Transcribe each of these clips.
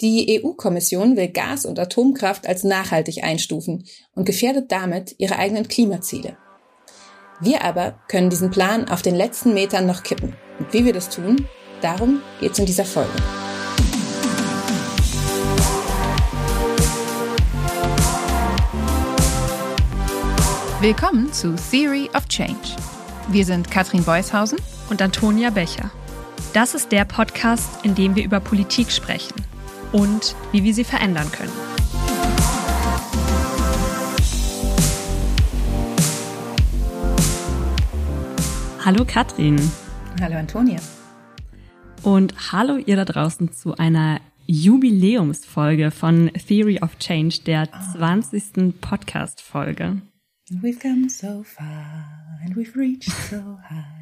Die EU-Kommission will Gas- und Atomkraft als nachhaltig einstufen und gefährdet damit ihre eigenen Klimaziele. Wir aber können diesen Plan auf den letzten Metern noch kippen. Und wie wir das tun, darum geht's in dieser Folge. Willkommen zu Theory of Change. Wir sind Katrin Beushausen und Antonia Becher. Das ist der Podcast, in dem wir über Politik sprechen und wie wir sie verändern können. Hallo Katrin. Hallo Antonia. Und hallo ihr da draußen zu einer Jubiläumsfolge von Theory of Change, der 20. Podcast-Folge. We've come so far and we've reached so high.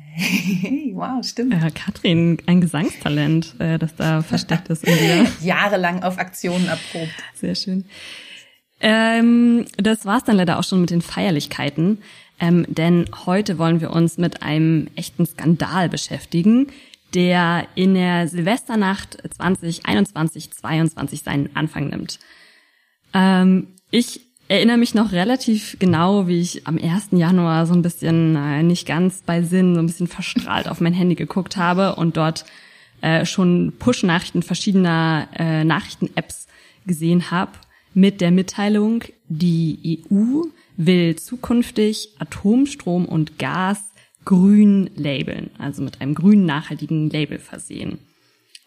Wow, stimmt. Äh, Katrin, ein Gesangstalent, äh, das da versteckt ist in dir. Jahrelang auf Aktionen erprobt. Sehr schön. Ähm, das war's dann leider auch schon mit den Feierlichkeiten, ähm, denn heute wollen wir uns mit einem echten Skandal beschäftigen, der in der Silvesternacht 2021-22 seinen Anfang nimmt. Ähm, ich erinnere mich noch relativ genau, wie ich am 1. Januar so ein bisschen äh, nicht ganz bei Sinn, so ein bisschen verstrahlt auf mein Handy geguckt habe und dort äh, schon Push-Nachrichten verschiedener äh, Nachrichten-Apps gesehen habe mit der Mitteilung, die EU will zukünftig Atomstrom und Gas grün labeln, also mit einem grünen nachhaltigen Label versehen.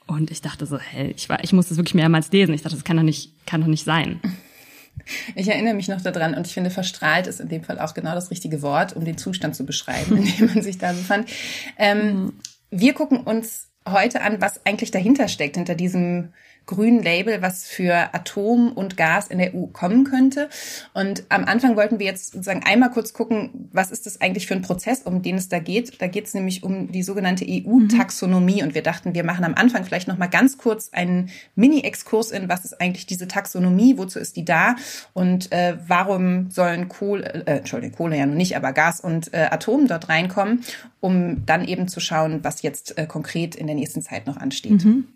Und ich dachte so, hä, ich war, ich muss das wirklich mehrmals lesen. Ich dachte, das kann doch nicht, kann doch nicht sein. Ich erinnere mich noch daran und ich finde, verstrahlt ist in dem Fall auch genau das richtige Wort, um den Zustand zu beschreiben, in dem man sich da befand. Ähm, mhm. Wir gucken uns heute an, was eigentlich dahinter steckt, hinter diesem grünen Label, was für Atom und Gas in der EU kommen könnte. Und am Anfang wollten wir jetzt sozusagen einmal kurz gucken, was ist das eigentlich für ein Prozess, um den es da geht. Da geht es nämlich um die sogenannte EU-Taxonomie. Und wir dachten, wir machen am Anfang vielleicht noch mal ganz kurz einen Mini-Exkurs in, was ist eigentlich diese Taxonomie, wozu ist die da und äh, warum sollen Kohle, äh, Entschuldigung, Kohle ja noch nicht, aber Gas und äh, Atom dort reinkommen, um dann eben zu schauen, was jetzt äh, konkret in der nächsten Zeit noch ansteht. Mhm.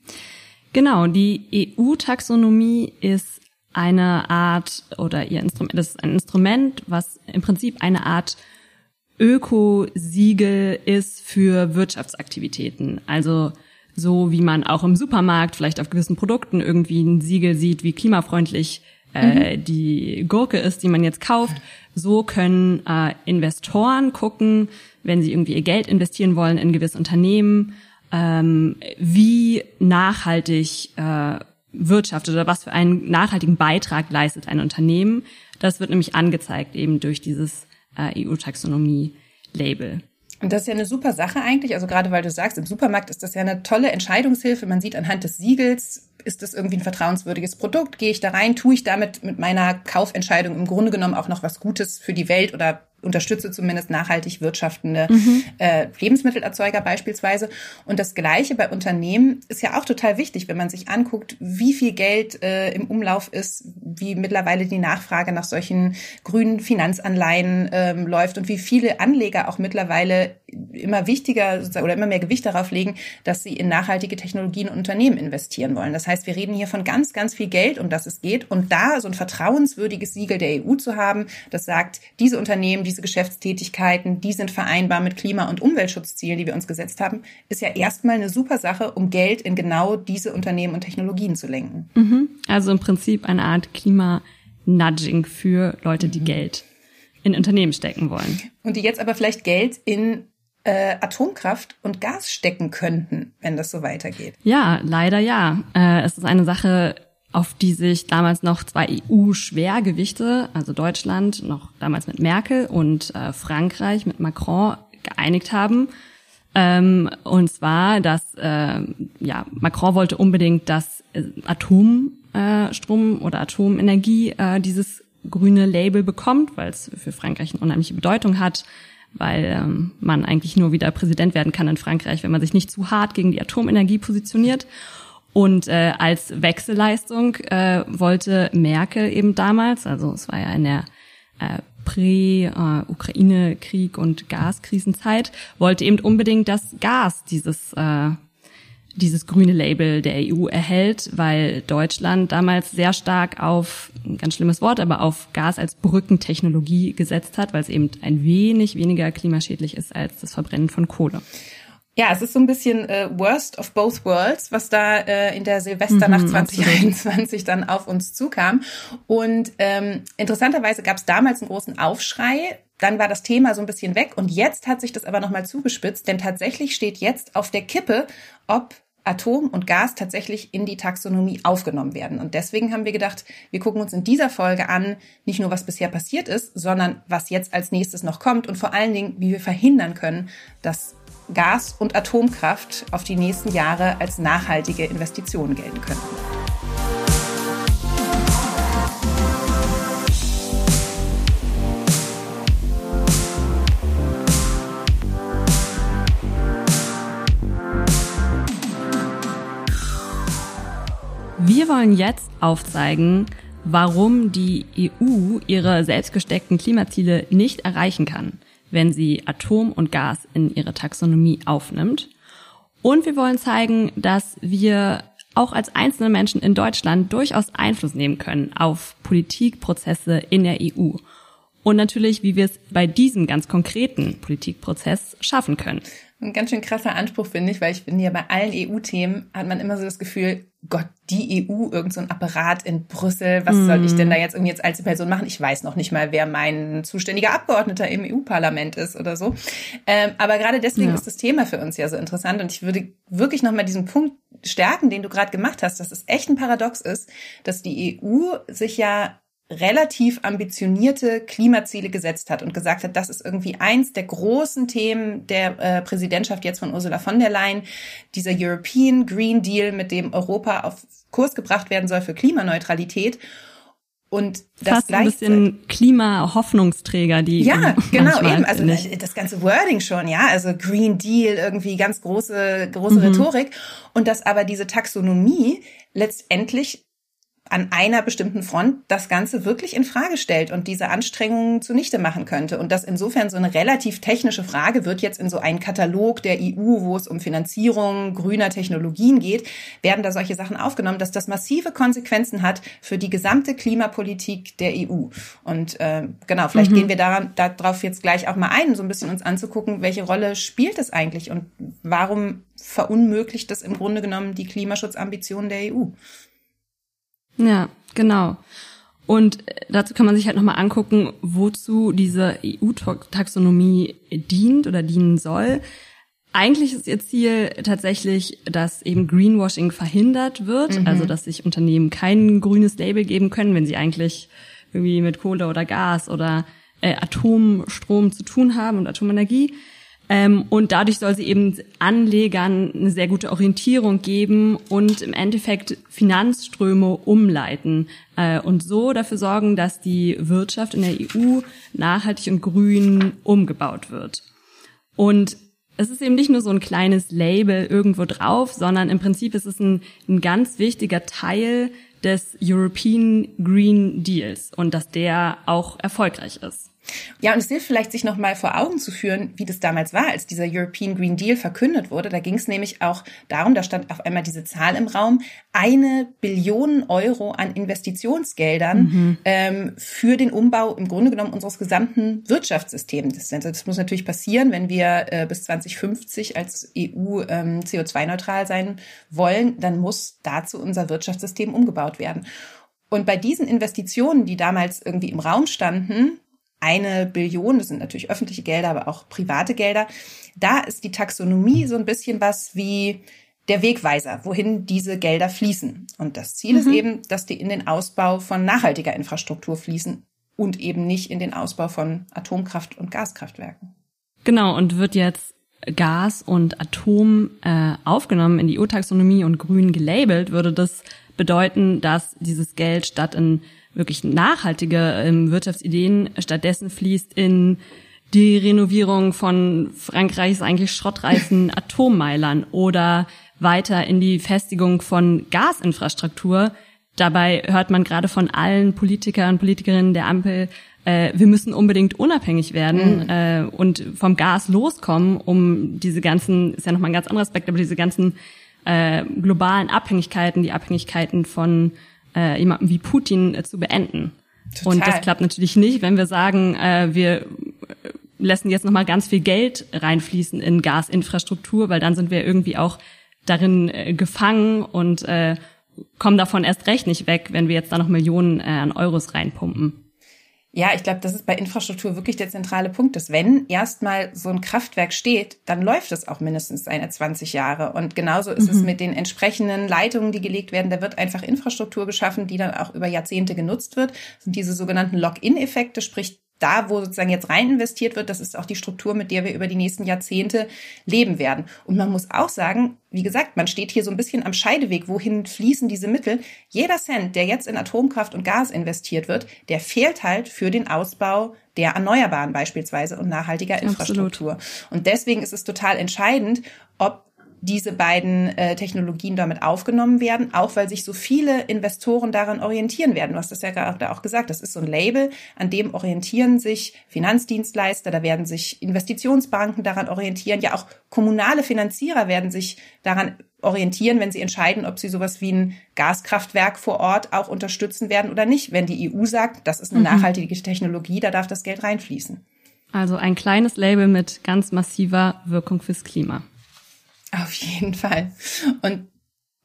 Genau, die EU-Taxonomie ist eine Art oder ihr Instrument, das ist ein Instrument, was im Prinzip eine Art Ökosiegel ist für Wirtschaftsaktivitäten. Also so wie man auch im Supermarkt vielleicht auf gewissen Produkten irgendwie ein Siegel sieht, wie klimafreundlich äh, mhm. die Gurke ist, die man jetzt kauft. So können äh, Investoren gucken, wenn sie irgendwie ihr Geld investieren wollen in gewisse Unternehmen, ähm, wie nachhaltig äh, wirtschaftet oder was für einen nachhaltigen Beitrag leistet ein Unternehmen. Das wird nämlich angezeigt eben durch dieses äh, EU-Taxonomie-Label. Und das ist ja eine super Sache eigentlich. Also gerade weil du sagst, im Supermarkt ist das ja eine tolle Entscheidungshilfe. Man sieht anhand des Siegels, ist das irgendwie ein vertrauenswürdiges Produkt? Gehe ich da rein? Tue ich damit mit meiner Kaufentscheidung im Grunde genommen auch noch was Gutes für die Welt oder unterstütze zumindest nachhaltig wirtschaftende mhm. äh, Lebensmittelerzeuger beispielsweise. Und das Gleiche bei Unternehmen ist ja auch total wichtig, wenn man sich anguckt, wie viel Geld äh, im Umlauf ist, wie mittlerweile die Nachfrage nach solchen grünen Finanzanleihen ähm, läuft und wie viele Anleger auch mittlerweile immer wichtiger oder immer mehr Gewicht darauf legen, dass sie in nachhaltige Technologien und Unternehmen investieren wollen. Das heißt, wir reden hier von ganz, ganz viel Geld, um das es geht. Und da so ein vertrauenswürdiges Siegel der EU zu haben, das sagt, diese Unternehmen, diese Geschäftstätigkeiten, die sind vereinbar mit Klima- und Umweltschutzzielen, die wir uns gesetzt haben, ist ja erstmal eine super Sache, um Geld in genau diese Unternehmen und Technologien zu lenken. Mhm. Also im Prinzip eine Art Klima-Nudging für Leute, die mhm. Geld in Unternehmen stecken wollen. Und die jetzt aber vielleicht Geld in äh, Atomkraft und Gas stecken könnten, wenn das so weitergeht. Ja, leider ja. Äh, es ist eine Sache, auf die sich damals noch zwei EU-Schwergewichte, also Deutschland noch damals mit Merkel und äh, Frankreich mit Macron geeinigt haben. Ähm, und zwar, dass äh, ja Macron wollte unbedingt, dass äh, Atomstrom äh, oder Atomenergie äh, dieses grüne Label bekommt, weil es für Frankreich eine unheimliche Bedeutung hat, weil ähm, man eigentlich nur wieder Präsident werden kann in Frankreich, wenn man sich nicht zu hart gegen die Atomenergie positioniert. Und äh, als Wechselleistung äh, wollte Merkel eben damals, also es war ja in der äh, Prä-Ukraine-Krieg und Gaskrisenzeit, wollte eben unbedingt, dass Gas dieses äh, dieses grüne Label der EU erhält, weil Deutschland damals sehr stark auf, ein ganz schlimmes Wort, aber auf Gas als Brückentechnologie gesetzt hat, weil es eben ein wenig weniger klimaschädlich ist als das Verbrennen von Kohle. Ja, es ist so ein bisschen äh, Worst of Both Worlds, was da äh, in der Silvesternacht mhm, 2021 dann auf uns zukam. Und ähm, interessanterweise gab es damals einen großen Aufschrei. Dann war das Thema so ein bisschen weg und jetzt hat sich das aber nochmal zugespitzt, denn tatsächlich steht jetzt auf der Kippe, ob Atom und Gas tatsächlich in die Taxonomie aufgenommen werden. Und deswegen haben wir gedacht, wir gucken uns in dieser Folge an, nicht nur was bisher passiert ist, sondern was jetzt als nächstes noch kommt und vor allen Dingen, wie wir verhindern können, dass Gas- und Atomkraft auf die nächsten Jahre als nachhaltige Investitionen gelten könnten. Wir wollen jetzt aufzeigen, warum die EU ihre selbstgesteckten Klimaziele nicht erreichen kann, wenn sie Atom und Gas in ihre Taxonomie aufnimmt. Und wir wollen zeigen, dass wir auch als einzelne Menschen in Deutschland durchaus Einfluss nehmen können auf Politikprozesse in der EU. Und natürlich, wie wir es bei diesem ganz konkreten Politikprozess schaffen können. Ein ganz schön krasser Anspruch, finde ich, weil ich finde ja bei allen EU-Themen hat man immer so das Gefühl, Gott, die EU, irgend so ein Apparat in Brüssel, was mm. soll ich denn da jetzt irgendwie jetzt als Person machen? Ich weiß noch nicht mal, wer mein zuständiger Abgeordneter im EU-Parlament ist oder so. Ähm, aber gerade deswegen ja. ist das Thema für uns ja so interessant und ich würde wirklich nochmal diesen Punkt stärken, den du gerade gemacht hast, dass es echt ein Paradox ist, dass die EU sich ja relativ ambitionierte Klimaziele gesetzt hat und gesagt hat, das ist irgendwie eins der großen Themen der äh, Präsidentschaft jetzt von Ursula von der Leyen, dieser European Green Deal, mit dem Europa auf Kurs gebracht werden soll für Klimaneutralität. Und das Fast ein bisschen Klima-Hoffnungsträger, die ja genau eben also das ganze Wording schon ja also Green Deal irgendwie ganz große große mhm. Rhetorik und dass aber diese Taxonomie letztendlich an einer bestimmten Front das Ganze wirklich in Frage stellt und diese Anstrengungen zunichte machen könnte. Und das insofern so eine relativ technische Frage wird jetzt in so einen Katalog der EU, wo es um Finanzierung grüner Technologien geht, werden da solche Sachen aufgenommen, dass das massive Konsequenzen hat für die gesamte Klimapolitik der EU. Und äh, genau, vielleicht mhm. gehen wir daran, darauf jetzt gleich auch mal ein, so ein bisschen uns anzugucken, welche Rolle spielt es eigentlich und warum verunmöglicht das im Grunde genommen die Klimaschutzambitionen der EU? Ja, genau. Und äh, dazu kann man sich halt nochmal angucken, wozu diese EU-Taxonomie dient oder dienen soll. Eigentlich ist ihr Ziel tatsächlich, dass eben Greenwashing verhindert wird, mhm. also dass sich Unternehmen kein grünes Label geben können, wenn sie eigentlich irgendwie mit Kohle oder Gas oder äh, Atomstrom zu tun haben und Atomenergie. Ähm, und dadurch soll sie eben Anlegern eine sehr gute Orientierung geben und im Endeffekt Finanzströme umleiten äh, und so dafür sorgen, dass die Wirtschaft in der EU nachhaltig und grün umgebaut wird. Und es ist eben nicht nur so ein kleines Label irgendwo drauf, sondern im Prinzip ist es ein, ein ganz wichtiger Teil des European Green Deals und dass der auch erfolgreich ist. Ja, und es hilft vielleicht, sich nochmal vor Augen zu führen, wie das damals war, als dieser European Green Deal verkündet wurde. Da ging es nämlich auch darum, da stand auf einmal diese Zahl im Raum, eine Billion Euro an Investitionsgeldern mhm. ähm, für den Umbau im Grunde genommen unseres gesamten Wirtschaftssystems. Das, das muss natürlich passieren, wenn wir äh, bis 2050 als EU ähm, CO2-neutral sein wollen, dann muss dazu unser Wirtschaftssystem umgebaut werden. Und bei diesen Investitionen, die damals irgendwie im Raum standen, eine Billion, das sind natürlich öffentliche Gelder, aber auch private Gelder. Da ist die Taxonomie so ein bisschen was wie der Wegweiser, wohin diese Gelder fließen. Und das Ziel mhm. ist eben, dass die in den Ausbau von nachhaltiger Infrastruktur fließen und eben nicht in den Ausbau von Atomkraft- und Gaskraftwerken. Genau, und wird jetzt Gas und Atom äh, aufgenommen in die EU-Taxonomie und grün gelabelt, würde das bedeuten, dass dieses Geld statt in wirklich nachhaltige ähm, Wirtschaftsideen stattdessen fließt in die Renovierung von Frankreichs eigentlich schrottreichen Atommeilern oder weiter in die Festigung von Gasinfrastruktur. Dabei hört man gerade von allen Politikern und Politikerinnen der Ampel, äh, wir müssen unbedingt unabhängig werden mhm. äh, und vom Gas loskommen, um diese ganzen, ist ja nochmal ein ganz anderer Aspekt, aber diese ganzen äh, globalen Abhängigkeiten, die Abhängigkeiten von äh, jemandem wie Putin äh, zu beenden. Total. Und das klappt natürlich nicht, wenn wir sagen, äh, wir lassen jetzt nochmal ganz viel Geld reinfließen in Gasinfrastruktur, weil dann sind wir irgendwie auch darin äh, gefangen und äh, kommen davon erst recht nicht weg, wenn wir jetzt da noch Millionen äh, an Euros reinpumpen. Ja, ich glaube, das ist bei Infrastruktur wirklich der zentrale Punkt, dass wenn erstmal so ein Kraftwerk steht, dann läuft es auch mindestens seine 20 Jahre. Und genauso ist mhm. es mit den entsprechenden Leitungen, die gelegt werden. Da wird einfach Infrastruktur geschaffen, die dann auch über Jahrzehnte genutzt wird. Das sind diese sogenannten Lock-in-Effekte, sprich da, wo sozusagen jetzt rein investiert wird, das ist auch die Struktur, mit der wir über die nächsten Jahrzehnte leben werden. Und man muss auch sagen, wie gesagt, man steht hier so ein bisschen am Scheideweg. Wohin fließen diese Mittel? Jeder Cent, der jetzt in Atomkraft und Gas investiert wird, der fehlt halt für den Ausbau der Erneuerbaren beispielsweise und nachhaltiger Infrastruktur. Absolut. Und deswegen ist es total entscheidend, ob diese beiden äh, Technologien damit aufgenommen werden, auch weil sich so viele Investoren daran orientieren werden. Du hast das ja gerade auch gesagt, das ist so ein Label, an dem orientieren sich Finanzdienstleister, da werden sich Investitionsbanken daran orientieren, ja auch kommunale Finanzierer werden sich daran orientieren, wenn sie entscheiden, ob sie sowas wie ein Gaskraftwerk vor Ort auch unterstützen werden oder nicht. Wenn die EU sagt, das ist eine mhm. nachhaltige Technologie, da darf das Geld reinfließen. Also ein kleines Label mit ganz massiver Wirkung fürs Klima. Auf jeden Fall. Und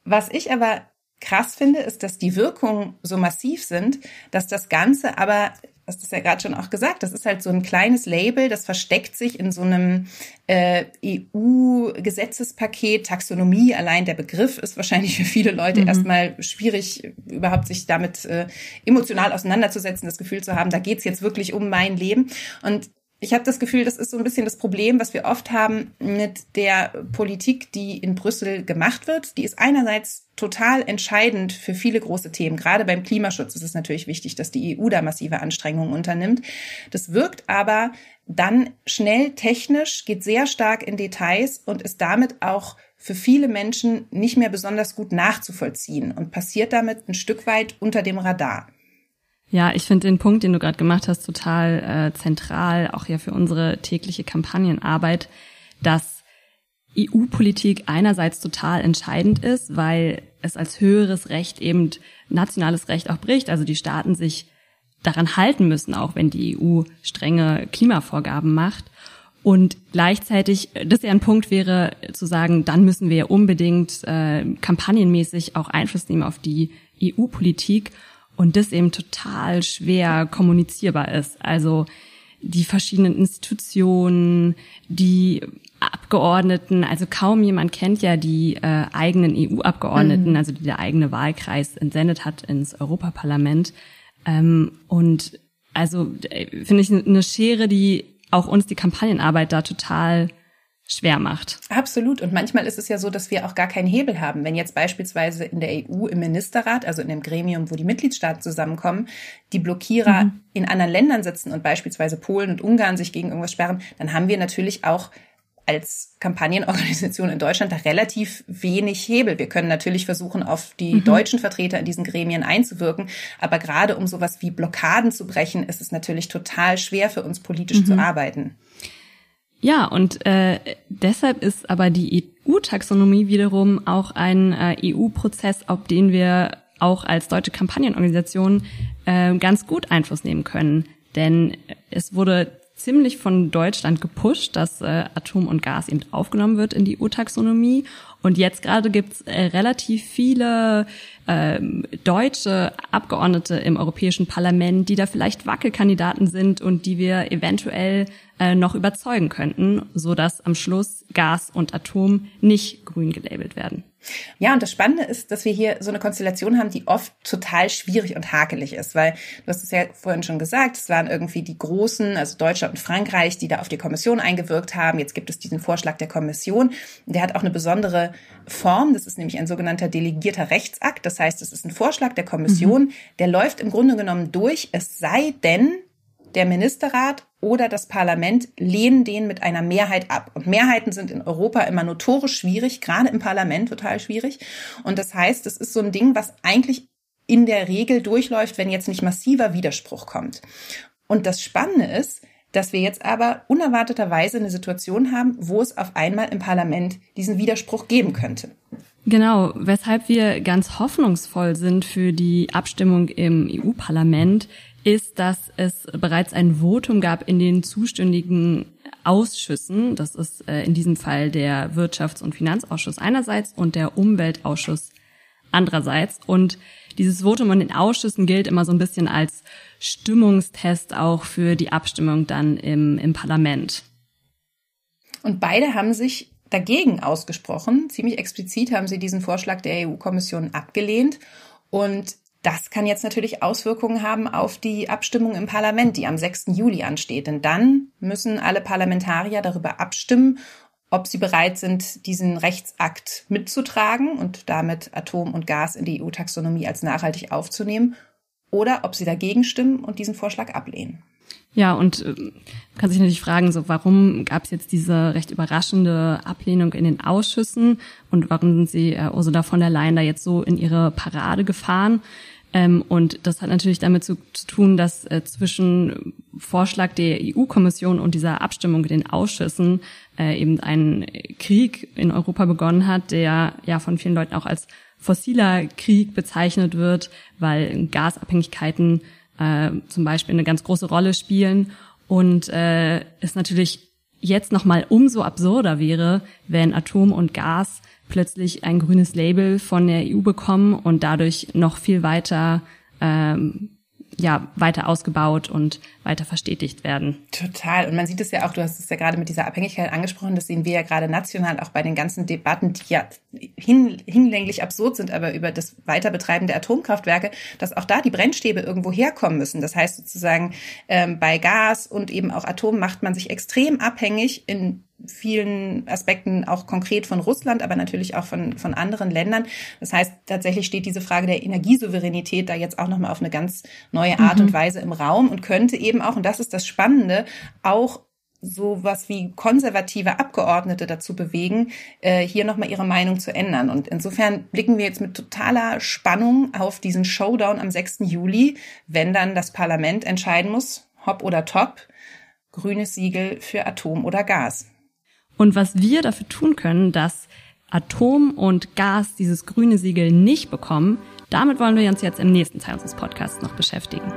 was ich aber krass finde, ist, dass die Wirkungen so massiv sind, dass das Ganze aber, hast du ja gerade schon auch gesagt, das ist halt so ein kleines Label, das versteckt sich in so einem äh, EU-Gesetzespaket, Taxonomie, allein der Begriff ist wahrscheinlich für viele Leute mhm. erstmal schwierig, überhaupt sich damit äh, emotional auseinanderzusetzen, das Gefühl zu haben, da geht's jetzt wirklich um mein Leben. Und ich habe das Gefühl, das ist so ein bisschen das Problem, was wir oft haben mit der Politik, die in Brüssel gemacht wird. Die ist einerseits total entscheidend für viele große Themen. Gerade beim Klimaschutz ist es natürlich wichtig, dass die EU da massive Anstrengungen unternimmt. Das wirkt aber dann schnell technisch, geht sehr stark in Details und ist damit auch für viele Menschen nicht mehr besonders gut nachzuvollziehen und passiert damit ein Stück weit unter dem Radar. Ja, ich finde den Punkt, den du gerade gemacht hast, total äh, zentral, auch ja für unsere tägliche Kampagnenarbeit, dass EU-Politik einerseits total entscheidend ist, weil es als höheres Recht eben nationales Recht auch bricht. Also die Staaten sich daran halten müssen, auch wenn die EU strenge Klimavorgaben macht. Und gleichzeitig, das ja ein Punkt wäre, zu sagen, dann müssen wir unbedingt äh, kampagnenmäßig auch Einfluss nehmen auf die EU-Politik und das eben total schwer kommunizierbar ist. Also die verschiedenen Institutionen, die Abgeordneten, also kaum jemand kennt ja die äh, eigenen EU-Abgeordneten, mhm. also die der eigene Wahlkreis entsendet hat ins Europaparlament. Ähm, und also äh, finde ich eine Schere, die auch uns die Kampagnenarbeit da total schwer macht. Absolut. Und manchmal ist es ja so, dass wir auch gar keinen Hebel haben. Wenn jetzt beispielsweise in der EU im Ministerrat, also in dem Gremium, wo die Mitgliedstaaten zusammenkommen, die Blockierer mhm. in anderen Ländern sitzen und beispielsweise Polen und Ungarn sich gegen irgendwas sperren, dann haben wir natürlich auch als Kampagnenorganisation in Deutschland da relativ wenig Hebel. Wir können natürlich versuchen, auf die mhm. deutschen Vertreter in diesen Gremien einzuwirken, aber gerade um sowas wie Blockaden zu brechen, ist es natürlich total schwer für uns politisch mhm. zu arbeiten. Ja, und äh, deshalb ist aber die EU-Taxonomie wiederum auch ein äh, EU-Prozess, auf den wir auch als deutsche Kampagnenorganisation äh, ganz gut Einfluss nehmen können. Denn es wurde ziemlich von Deutschland gepusht, dass äh, Atom und Gas eben aufgenommen wird in die EU-Taxonomie. Und jetzt gerade gibt's äh, relativ viele äh, deutsche Abgeordnete im Europäischen Parlament, die da vielleicht Wackelkandidaten sind und die wir eventuell äh, noch überzeugen könnten, so dass am Schluss Gas und Atom nicht grün gelabelt werden. Ja, und das Spannende ist, dass wir hier so eine Konstellation haben, die oft total schwierig und hakelig ist, weil du hast es ja vorhin schon gesagt, es waren irgendwie die Großen, also Deutschland und Frankreich, die da auf die Kommission eingewirkt haben. Jetzt gibt es diesen Vorschlag der Kommission. Der hat auch eine besondere Form. Das ist nämlich ein sogenannter delegierter Rechtsakt. Das heißt, es ist ein Vorschlag der Kommission, mhm. der läuft im Grunde genommen durch, es sei denn, der Ministerrat oder das Parlament lehnen den mit einer Mehrheit ab. Und Mehrheiten sind in Europa immer notorisch schwierig, gerade im Parlament total schwierig. Und das heißt, es ist so ein Ding, was eigentlich in der Regel durchläuft, wenn jetzt nicht massiver Widerspruch kommt. Und das Spannende ist, dass wir jetzt aber unerwarteterweise eine Situation haben, wo es auf einmal im Parlament diesen Widerspruch geben könnte. Genau, weshalb wir ganz hoffnungsvoll sind für die Abstimmung im EU-Parlament, ist, dass es bereits ein Votum gab in den zuständigen Ausschüssen. Das ist äh, in diesem Fall der Wirtschafts- und Finanzausschuss einerseits und der Umweltausschuss andererseits. Und dieses Votum in den Ausschüssen gilt immer so ein bisschen als Stimmungstest auch für die Abstimmung dann im, im Parlament. Und beide haben sich dagegen ausgesprochen. Ziemlich explizit haben sie diesen Vorschlag der EU-Kommission abgelehnt. Und das kann jetzt natürlich Auswirkungen haben auf die Abstimmung im Parlament, die am 6. Juli ansteht. Denn dann müssen alle Parlamentarier darüber abstimmen, ob sie bereit sind, diesen Rechtsakt mitzutragen und damit Atom und Gas in die EU-Taxonomie als nachhaltig aufzunehmen oder ob sie dagegen stimmen und diesen Vorschlag ablehnen. Ja, und äh, kann sich natürlich fragen, so warum gab es jetzt diese recht überraschende Ablehnung in den Ausschüssen und warum sind sie äh, Ursula von der Leyen da jetzt so in ihre Parade gefahren? Ähm, und das hat natürlich damit zu, zu tun, dass äh, zwischen Vorschlag der EU-Kommission und dieser Abstimmung in den Ausschüssen äh, eben ein Krieg in Europa begonnen hat, der ja von vielen Leuten auch als fossiler Krieg bezeichnet wird, weil Gasabhängigkeiten äh, zum Beispiel eine ganz große Rolle spielen. Und äh, es natürlich jetzt noch mal umso absurder wäre, wenn Atom und Gas plötzlich ein grünes Label von der EU bekommen und dadurch noch viel weiter ähm, ja weiter ausgebaut und weiter verstetigt werden. Total. Und man sieht es ja auch, du hast es ja gerade mit dieser Abhängigkeit angesprochen, das sehen wir ja gerade national auch bei den ganzen Debatten, die ja hin, hinlänglich absurd sind, aber über das Weiterbetreiben der Atomkraftwerke, dass auch da die Brennstäbe irgendwo herkommen müssen. Das heißt sozusagen, ähm, bei Gas und eben auch Atom macht man sich extrem abhängig in vielen Aspekten auch konkret von Russland, aber natürlich auch von, von anderen Ländern. Das heißt, tatsächlich steht diese Frage der Energiesouveränität da jetzt auch nochmal auf eine ganz neue Art mhm. und Weise im Raum und könnte eben auch, und das ist das Spannende, auch so was wie konservative Abgeordnete dazu bewegen, äh, hier nochmal ihre Meinung zu ändern. Und insofern blicken wir jetzt mit totaler Spannung auf diesen Showdown am 6. Juli, wenn dann das Parlament entscheiden muss, hopp oder top, grünes Siegel für Atom oder Gas und was wir dafür tun können, dass Atom und Gas dieses grüne Siegel nicht bekommen, damit wollen wir uns jetzt im nächsten Teil unseres Podcasts noch beschäftigen.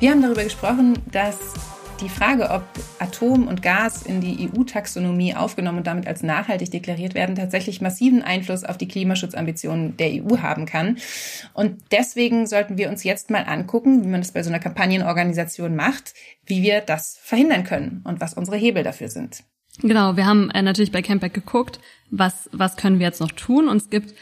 Wir haben darüber gesprochen, dass die Frage, ob Atom und Gas in die EU-Taxonomie aufgenommen und damit als nachhaltig deklariert werden, tatsächlich massiven Einfluss auf die Klimaschutzambitionen der EU haben kann. Und deswegen sollten wir uns jetzt mal angucken, wie man das bei so einer Kampagnenorganisation macht, wie wir das verhindern können und was unsere Hebel dafür sind. Genau, wir haben äh, natürlich bei Campact geguckt, was, was können wir jetzt noch tun. Und es gibt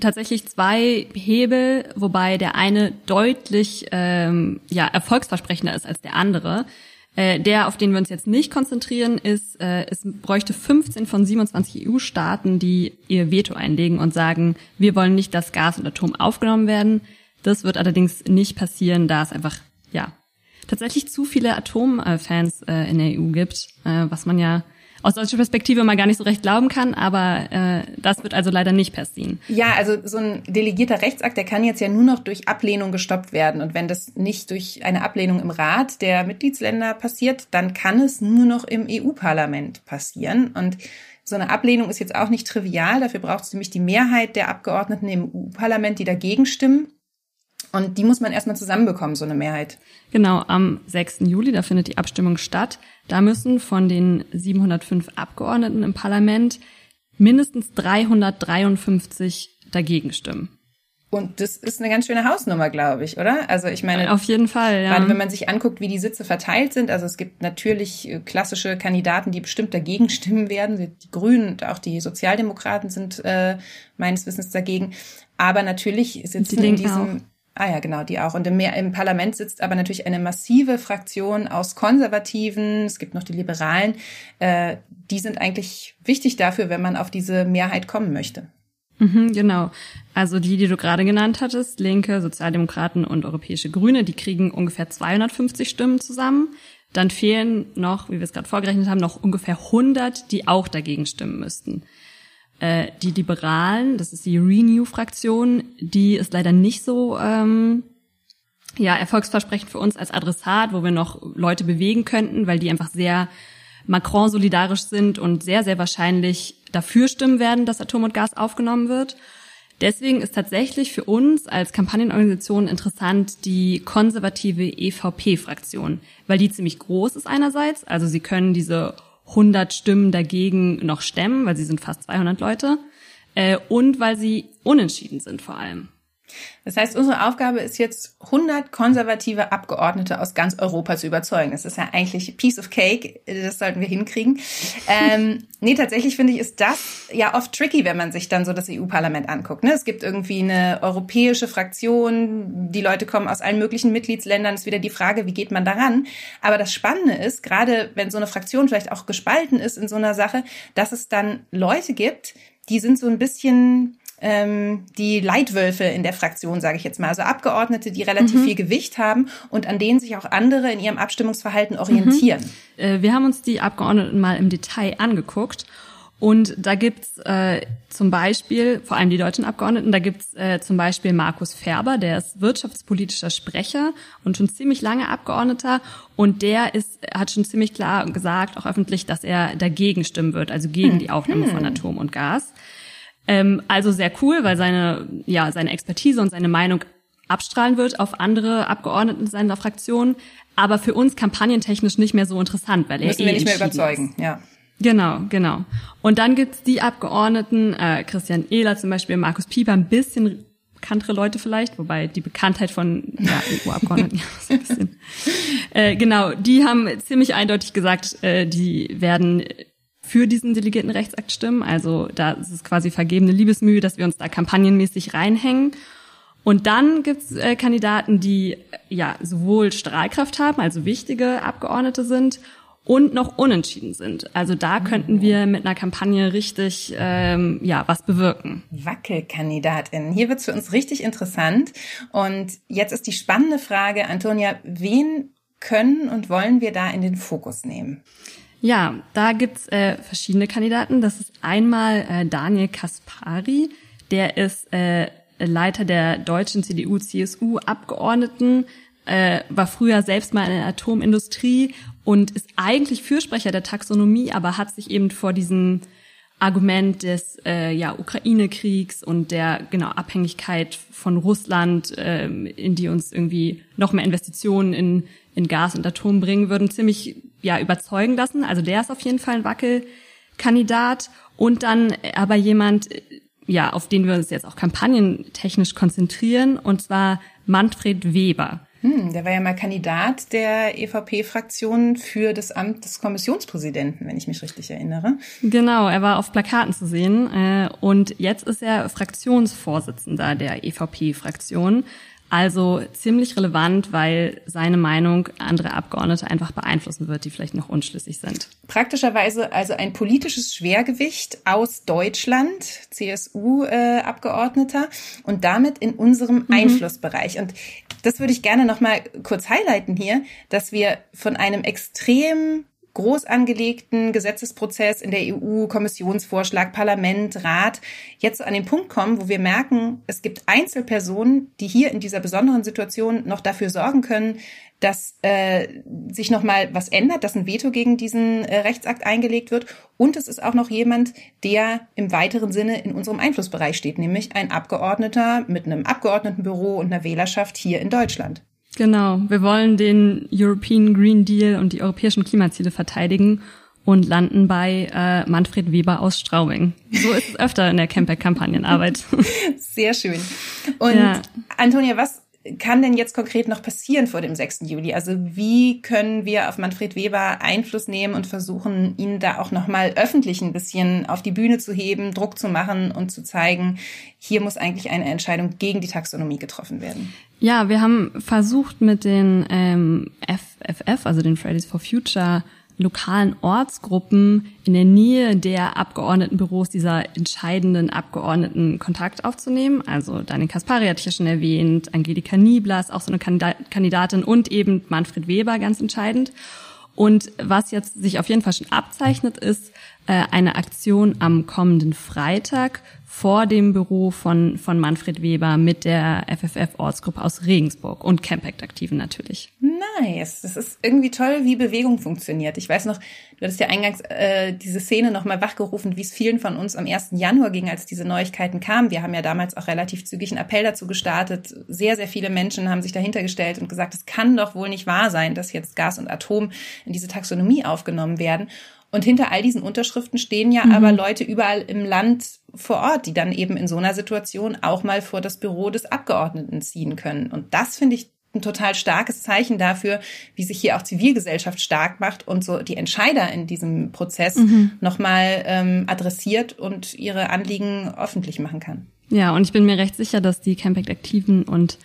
tatsächlich zwei Hebel, wobei der eine deutlich ähm, ja, erfolgsversprechender ist als der andere. Äh, der, auf den wir uns jetzt nicht konzentrieren, ist, äh, es bräuchte 15 von 27 EU-Staaten, die ihr Veto einlegen und sagen, wir wollen nicht, dass Gas und Atom aufgenommen werden. Das wird allerdings nicht passieren, da es einfach, ja, tatsächlich zu viele Atomfans äh, in der EU gibt, äh, was man ja aus deutscher Perspektive mal gar nicht so recht glauben kann, aber äh, das wird also leider nicht passieren. Ja, also so ein delegierter Rechtsakt, der kann jetzt ja nur noch durch Ablehnung gestoppt werden. Und wenn das nicht durch eine Ablehnung im Rat der Mitgliedsländer passiert, dann kann es nur noch im EU-Parlament passieren. Und so eine Ablehnung ist jetzt auch nicht trivial. Dafür braucht es nämlich die Mehrheit der Abgeordneten im EU-Parlament, die dagegen stimmen. Und die muss man erstmal zusammenbekommen, so eine Mehrheit. Genau, am 6. Juli, da findet die Abstimmung statt. Da müssen von den 705 Abgeordneten im Parlament mindestens 353 dagegen stimmen. Und das ist eine ganz schöne Hausnummer, glaube ich, oder? Also ich meine, auf jeden Fall, ja. Gerade wenn man sich anguckt, wie die Sitze verteilt sind, also es gibt natürlich äh, klassische Kandidaten, die bestimmt dagegen stimmen werden. Die Grünen und auch die Sozialdemokraten sind äh, meines Wissens dagegen. Aber natürlich sitzen die in diesem auch. Ah ja, genau, die auch. Und im, im, Parlament sitzt aber natürlich eine massive Fraktion aus Konservativen, es gibt noch die Liberalen. Äh, die sind eigentlich wichtig dafür, wenn man auf diese Mehrheit kommen möchte. Mhm, genau. Also die, die du gerade genannt hattest, Linke, Sozialdemokraten und Europäische Grüne, die kriegen ungefähr 250 Stimmen zusammen. Dann fehlen noch, wie wir es gerade vorgerechnet haben, noch ungefähr 100, die auch dagegen stimmen müssten. Äh, die Liberalen, das ist die Renew-Fraktion, die ist leider nicht so ähm, ja erfolgsversprechend für uns als Adressat, wo wir noch Leute bewegen könnten, weil die einfach sehr Macron solidarisch sind und sehr, sehr wahrscheinlich dafür stimmen werden, dass Atom und Gas aufgenommen wird. Deswegen ist tatsächlich für uns als Kampagnenorganisation interessant die konservative EVP-Fraktion, weil die ziemlich groß ist einerseits, also sie können diese 100 Stimmen dagegen noch stemmen, weil sie sind fast 200 Leute, äh, und weil sie unentschieden sind vor allem. Das heißt, unsere Aufgabe ist jetzt, 100 konservative Abgeordnete aus ganz Europa zu überzeugen. Das ist ja eigentlich Piece of Cake. Das sollten wir hinkriegen. ähm, nee, tatsächlich finde ich, ist das ja oft tricky, wenn man sich dann so das EU-Parlament anguckt. Ne? Es gibt irgendwie eine europäische Fraktion. Die Leute kommen aus allen möglichen Mitgliedsländern. Ist wieder die Frage, wie geht man daran? Aber das Spannende ist, gerade wenn so eine Fraktion vielleicht auch gespalten ist in so einer Sache, dass es dann Leute gibt, die sind so ein bisschen ähm, die Leitwölfe in der Fraktion, sage ich jetzt mal. Also Abgeordnete, die relativ mhm. viel Gewicht haben und an denen sich auch andere in ihrem Abstimmungsverhalten orientieren. Mhm. Äh, wir haben uns die Abgeordneten mal im Detail angeguckt. Und da gibt's äh, zum Beispiel, vor allem die deutschen Abgeordneten, da gibt's äh, zum Beispiel Markus Ferber, der ist wirtschaftspolitischer Sprecher und schon ziemlich lange Abgeordneter. Und der ist, hat schon ziemlich klar gesagt, auch öffentlich, dass er dagegen stimmen wird, also gegen hm. die Aufnahme hm. von Atom und Gas. Ähm, also sehr cool, weil seine, ja, seine Expertise und seine Meinung abstrahlen wird auf andere Abgeordneten seiner Fraktion, aber für uns kampagnentechnisch nicht mehr so interessant, weil er Müssen eh wir nicht mehr überzeugen, ist. ja. Genau, genau. Und dann gibt's die Abgeordneten, äh, Christian Ehler zum Beispiel, Markus Pieper, ein bisschen bekanntere Leute vielleicht, wobei die Bekanntheit von ja, EU-Abgeordneten ja, so ein bisschen. Äh, genau, die haben ziemlich eindeutig gesagt, äh, die werden für diesen delegierten Rechtsakt stimmen. Also da ist es quasi vergebene Liebesmühe, dass wir uns da kampagnenmäßig reinhängen. Und dann gibt's äh, Kandidaten, die äh, ja sowohl Strahlkraft haben, also wichtige Abgeordnete sind, und noch unentschieden sind. Also da könnten wir mit einer Kampagne richtig ähm, ja was bewirken. Wackelkandidatin. Hier wird's für uns richtig interessant. Und jetzt ist die spannende Frage, Antonia, wen können und wollen wir da in den Fokus nehmen? Ja, da gibt's äh, verschiedene Kandidaten. Das ist einmal äh, Daniel Kaspari, der ist äh, Leiter der deutschen CDU-CSU-Abgeordneten, äh, war früher selbst mal in der Atomindustrie und ist eigentlich Fürsprecher der Taxonomie, aber hat sich eben vor diesem Argument des äh, ja, Ukraine-Kriegs und der genau Abhängigkeit von Russland, äh, in die uns irgendwie noch mehr Investitionen in, in Gas und Atom bringen würden, ziemlich ja überzeugen lassen. Also der ist auf jeden Fall ein Wackelkandidat und dann aber jemand, ja, auf den wir uns jetzt auch kampagnentechnisch konzentrieren, und zwar Manfred Weber. Hm, der war ja mal Kandidat der EVP-Fraktion für das Amt des Kommissionspräsidenten, wenn ich mich richtig erinnere. Genau, er war auf Plakaten zu sehen äh, und jetzt ist er Fraktionsvorsitzender der EVP-Fraktion. Also ziemlich relevant, weil seine Meinung andere Abgeordnete einfach beeinflussen wird, die vielleicht noch unschlüssig sind. Praktischerweise also ein politisches Schwergewicht aus Deutschland, CSU-Abgeordneter äh, und damit in unserem mhm. Einflussbereich. Und das würde ich gerne noch mal kurz highlighten hier, dass wir von einem extrem groß angelegten Gesetzesprozess in der EU, Kommissionsvorschlag, Parlament, Rat, jetzt an den Punkt kommen, wo wir merken, es gibt Einzelpersonen, die hier in dieser besonderen Situation noch dafür sorgen können, dass äh, sich noch mal was ändert, dass ein Veto gegen diesen äh, Rechtsakt eingelegt wird. Und es ist auch noch jemand, der im weiteren Sinne in unserem Einflussbereich steht, nämlich ein Abgeordneter mit einem Abgeordnetenbüro und einer Wählerschaft hier in Deutschland. Genau, wir wollen den European Green Deal und die europäischen Klimaziele verteidigen und landen bei äh, Manfred Weber aus Straubing. So ist es öfter in der Campaign-Kampagnenarbeit. Sehr schön. Und ja. Antonia, was kann denn jetzt konkret noch passieren vor dem 6. Juli? Also wie können wir auf Manfred Weber Einfluss nehmen und versuchen, ihn da auch nochmal öffentlich ein bisschen auf die Bühne zu heben, Druck zu machen und zu zeigen, hier muss eigentlich eine Entscheidung gegen die Taxonomie getroffen werden? Ja, wir haben versucht mit den ähm, FFF, also den Fridays for Future, lokalen Ortsgruppen in der Nähe der Abgeordnetenbüros dieser entscheidenden Abgeordneten Kontakt aufzunehmen. Also Daniel Kaspari hatte ich ja schon erwähnt, Angelika Nieblas, auch so eine Kandidatin und eben Manfred Weber, ganz entscheidend. Und was jetzt sich auf jeden Fall schon abzeichnet, ist äh, eine Aktion am kommenden Freitag vor dem Büro von, von Manfred Weber mit der FFF-Ortsgruppe aus Regensburg und Campact-Aktiven natürlich. Nice. Das ist irgendwie toll, wie Bewegung funktioniert. Ich weiß noch, du hattest ja eingangs äh, diese Szene nochmal wachgerufen, wie es vielen von uns am 1. Januar ging, als diese Neuigkeiten kamen. Wir haben ja damals auch relativ zügig einen Appell dazu gestartet. Sehr, sehr viele Menschen haben sich dahinter gestellt und gesagt, es kann doch wohl nicht wahr sein, dass jetzt Gas und Atom in diese Taxonomie aufgenommen werden. Und hinter all diesen Unterschriften stehen ja mhm. aber Leute überall im Land vor Ort, die dann eben in so einer Situation auch mal vor das Büro des Abgeordneten ziehen können. Und das finde ich ein total starkes Zeichen dafür, wie sich hier auch Zivilgesellschaft stark macht und so die Entscheider in diesem Prozess mhm. nochmal ähm, adressiert und ihre Anliegen öffentlich machen kann. Ja, und ich bin mir recht sicher, dass die Campact-Aktiven und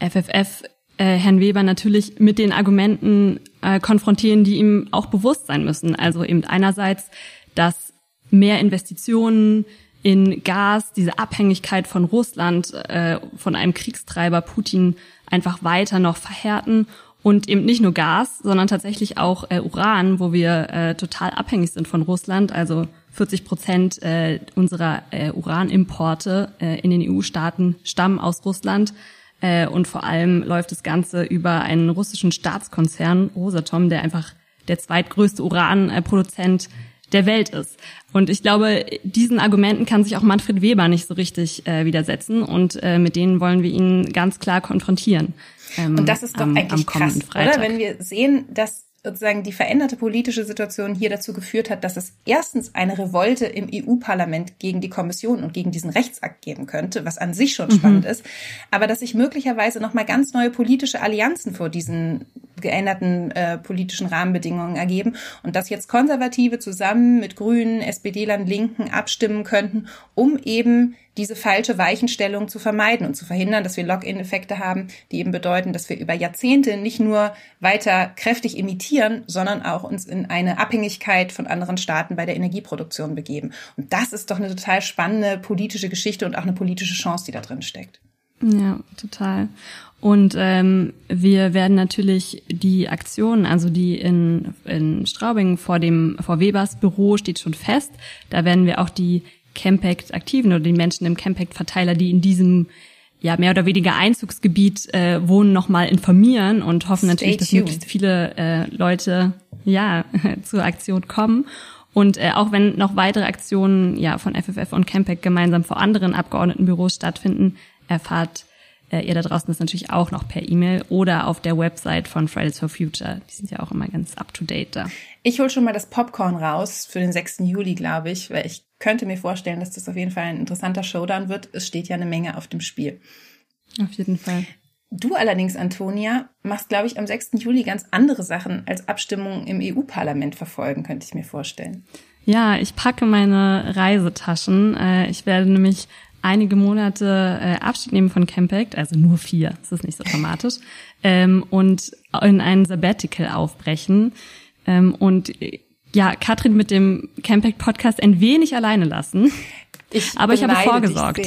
FFF äh, Herrn Weber natürlich mit den Argumenten äh, konfrontieren, die ihm auch bewusst sein müssen. Also eben einerseits, dass mehr Investitionen in Gas, diese Abhängigkeit von Russland, äh, von einem Kriegstreiber Putin einfach weiter noch verhärten und eben nicht nur Gas, sondern tatsächlich auch äh, Uran, wo wir äh, total abhängig sind von Russland. Also 40 Prozent äh, unserer äh, Uranimporte äh, in den EU-Staaten stammen aus Russland. Äh, und vor allem läuft das Ganze über einen russischen Staatskonzern, Rosatom, der einfach der zweitgrößte Uranproduzent der Welt ist. Und ich glaube, diesen Argumenten kann sich auch Manfred Weber nicht so richtig äh, widersetzen. Und äh, mit denen wollen wir ihn ganz klar konfrontieren. Ähm, und das ist doch am, eigentlich am krass, Freitag. oder? Wenn wir sehen, dass sozusagen die veränderte politische Situation hier dazu geführt hat, dass es erstens eine Revolte im EU-Parlament gegen die Kommission und gegen diesen Rechtsakt geben könnte, was an sich schon mhm. spannend ist, aber dass sich möglicherweise noch mal ganz neue politische Allianzen vor diesen geänderten äh, politischen Rahmenbedingungen ergeben und dass jetzt Konservative zusammen mit Grünen, SPD-Lern, Linken abstimmen könnten, um eben diese falsche Weichenstellung zu vermeiden und zu verhindern, dass wir Lock-in-Effekte haben, die eben bedeuten, dass wir über Jahrzehnte nicht nur weiter kräftig imitieren, sondern auch uns in eine Abhängigkeit von anderen Staaten bei der Energieproduktion begeben. Und das ist doch eine total spannende politische Geschichte und auch eine politische Chance, die da drin steckt. Ja, total. Und ähm, wir werden natürlich die Aktion, also die in, in Straubing vor dem vor Webers Büro steht schon fest. Da werden wir auch die Campact Aktiven oder die Menschen im Campact Verteiler, die in diesem ja mehr oder weniger Einzugsgebiet äh, wohnen, nochmal informieren und hoffen Stay natürlich, dass möglichst viele äh, Leute ja zur Aktion kommen. Und äh, auch wenn noch weitere Aktionen ja von FFF und Campact gemeinsam vor anderen Abgeordnetenbüros stattfinden, erfahrt ihr da draußen das natürlich auch noch per E-Mail oder auf der Website von Fridays for Future. Die sind ja auch immer ganz up to date da. Ich hol schon mal das Popcorn raus für den 6. Juli, glaube ich, weil ich könnte mir vorstellen, dass das auf jeden Fall ein interessanter Showdown wird. Es steht ja eine Menge auf dem Spiel. Auf jeden Fall. Du allerdings, Antonia, machst, glaube ich, am 6. Juli ganz andere Sachen als Abstimmungen im EU-Parlament verfolgen, könnte ich mir vorstellen. Ja, ich packe meine Reisetaschen. Äh, ich werde nämlich einige Monate äh, Abschied nehmen von Campact, also nur vier, das ist nicht so dramatisch, ähm, und in ein Sabbatical aufbrechen. Ähm, und äh, ja, Katrin mit dem Campact Podcast ein wenig alleine lassen. Ich Aber ich habe vorgesorgt.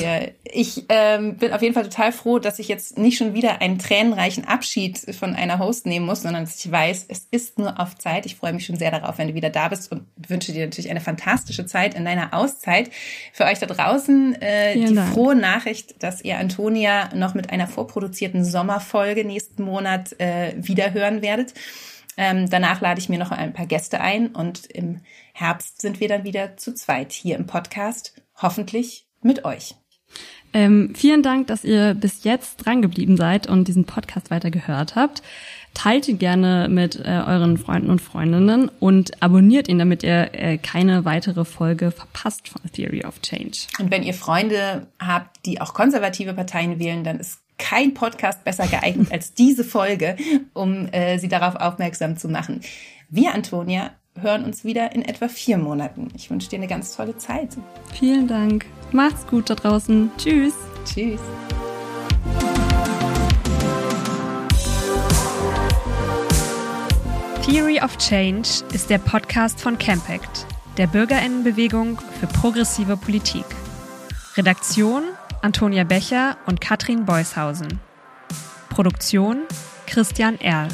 Ich ähm, bin auf jeden Fall total froh, dass ich jetzt nicht schon wieder einen tränenreichen Abschied von einer Host nehmen muss, sondern dass ich weiß, es ist nur auf Zeit. Ich freue mich schon sehr darauf, wenn du wieder da bist und wünsche dir natürlich eine fantastische Zeit in deiner Auszeit. Für euch da draußen äh, die Dank. frohe Nachricht, dass ihr Antonia noch mit einer vorproduzierten Sommerfolge nächsten Monat äh, wiederhören werdet. Ähm, danach lade ich mir noch ein paar Gäste ein und im Herbst sind wir dann wieder zu zweit hier im Podcast hoffentlich mit euch. Ähm, vielen Dank, dass ihr bis jetzt dran geblieben seid und diesen Podcast weiter gehört habt. Teilt ihn gerne mit äh, euren Freunden und Freundinnen und abonniert ihn, damit ihr äh, keine weitere Folge verpasst von Theory of Change. Und wenn ihr Freunde habt, die auch konservative Parteien wählen, dann ist kein Podcast besser geeignet als diese Folge, um äh, sie darauf aufmerksam zu machen. Wir, Antonia, hören uns wieder in etwa vier Monaten. Ich wünsche dir eine ganz tolle Zeit. Vielen Dank. Macht's gut da draußen. Tschüss. Tschüss. Theory of Change ist der Podcast von Campact, der Bürgerinnenbewegung für progressive Politik. Redaktion Antonia Becher und Katrin Beushausen. Produktion Christian Erl.